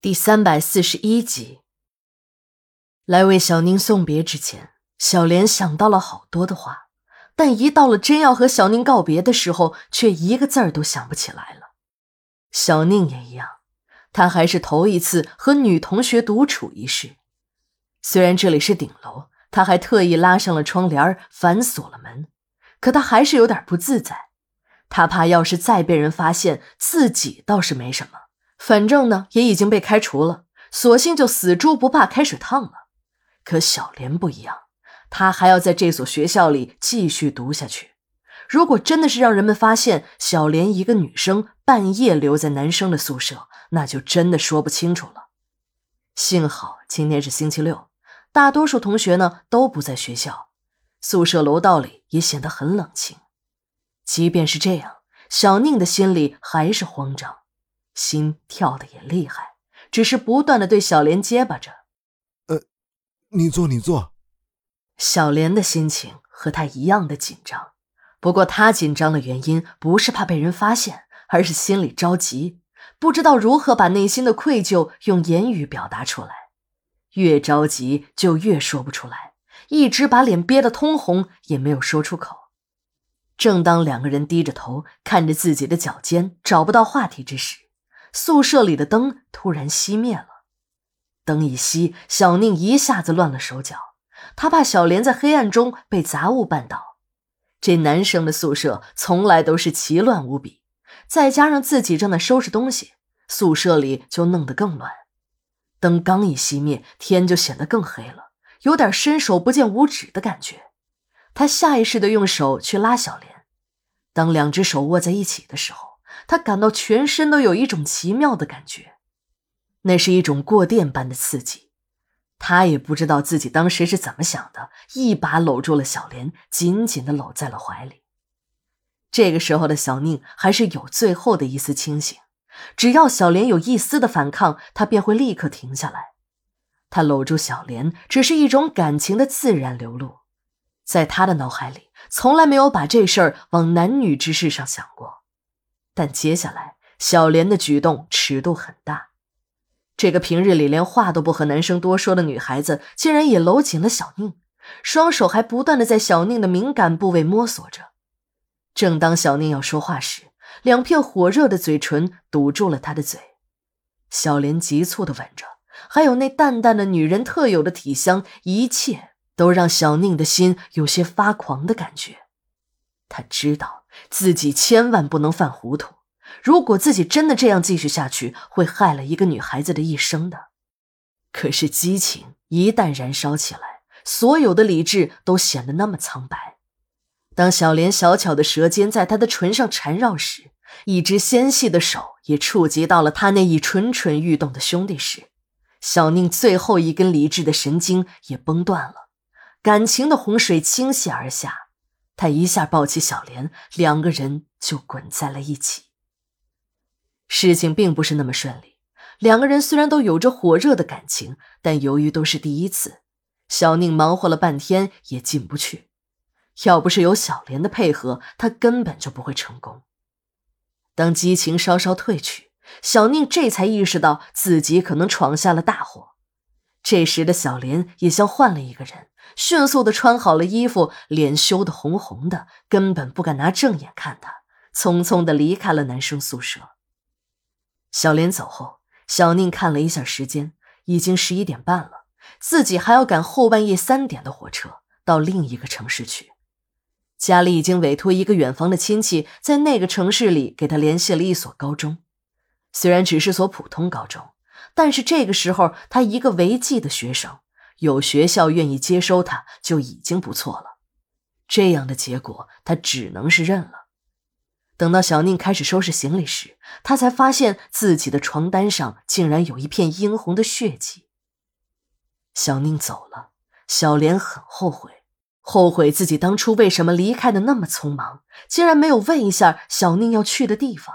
第三百四十一集，来为小宁送别之前，小莲想到了好多的话，但一到了真要和小宁告别的时候，却一个字儿都想不起来了。小宁也一样，他还是头一次和女同学独处一室。虽然这里是顶楼，他还特意拉上了窗帘，反锁了门，可他还是有点不自在。他怕要是再被人发现，自己倒是没什么。反正呢，也已经被开除了，索性就死猪不怕开水烫了。可小莲不一样，她还要在这所学校里继续读下去。如果真的是让人们发现小莲一个女生半夜留在男生的宿舍，那就真的说不清楚了。幸好今天是星期六，大多数同学呢都不在学校，宿舍楼道里也显得很冷清。即便是这样，小宁的心里还是慌张。心跳的也厉害，只是不断的对小莲结巴着：“呃，你坐，你坐。”小莲的心情和他一样的紧张，不过他紧张的原因不是怕被人发现，而是心里着急，不知道如何把内心的愧疚用言语表达出来。越着急就越说不出来，一直把脸憋得通红，也没有说出口。正当两个人低着头看着自己的脚尖，找不到话题之时，宿舍里的灯突然熄灭了，灯一熄，小宁一下子乱了手脚。他怕小莲在黑暗中被杂物绊倒。这男生的宿舍从来都是奇乱无比，再加上自己正在收拾东西，宿舍里就弄得更乱。灯刚一熄灭，天就显得更黑了，有点伸手不见五指的感觉。他下意识的用手去拉小莲，当两只手握在一起的时候。他感到全身都有一种奇妙的感觉，那是一种过电般的刺激。他也不知道自己当时是怎么想的，一把搂住了小莲，紧紧的搂在了怀里。这个时候的小宁还是有最后的一丝清醒，只要小莲有一丝的反抗，他便会立刻停下来。他搂住小莲，只是一种感情的自然流露，在他的脑海里，从来没有把这事儿往男女之事上想过。但接下来，小莲的举动尺度很大。这个平日里连话都不和男生多说的女孩子，竟然也搂紧了小宁，双手还不断的在小宁的敏感部位摸索着。正当小宁要说话时，两片火热的嘴唇堵住了他的嘴。小莲急促的吻着，还有那淡淡的女人特有的体香，一切都让小宁的心有些发狂的感觉。他知道。自己千万不能犯糊涂，如果自己真的这样继续下去，会害了一个女孩子的一生的。可是激情一旦燃烧起来，所有的理智都显得那么苍白。当小莲小巧的舌尖在他的唇上缠绕时，一只纤细的手也触及到了他那已蠢蠢欲动的兄弟时，小宁最后一根理智的神经也崩断了，感情的洪水倾泻而下。他一下抱起小莲，两个人就滚在了一起。事情并不是那么顺利，两个人虽然都有着火热的感情，但由于都是第一次，小宁忙活了半天也进不去。要不是有小莲的配合，他根本就不会成功。当激情稍稍褪去，小宁这才意识到自己可能闯下了大祸。这时的小莲也像换了一个人。迅速的穿好了衣服，脸羞得红红的，根本不敢拿正眼看他，匆匆的离开了男生宿舍。小莲走后，小宁看了一下时间，已经十一点半了，自己还要赶后半夜三点的火车到另一个城市去。家里已经委托一个远房的亲戚，在那个城市里给他联系了一所高中，虽然只是所普通高中，但是这个时候他一个违纪的学生。有学校愿意接收他，就已经不错了。这样的结果，他只能是认了。等到小宁开始收拾行李时，他才发现自己的床单上竟然有一片殷红的血迹。小宁走了，小莲很后悔，后悔自己当初为什么离开的那么匆忙，竟然没有问一下小宁要去的地方。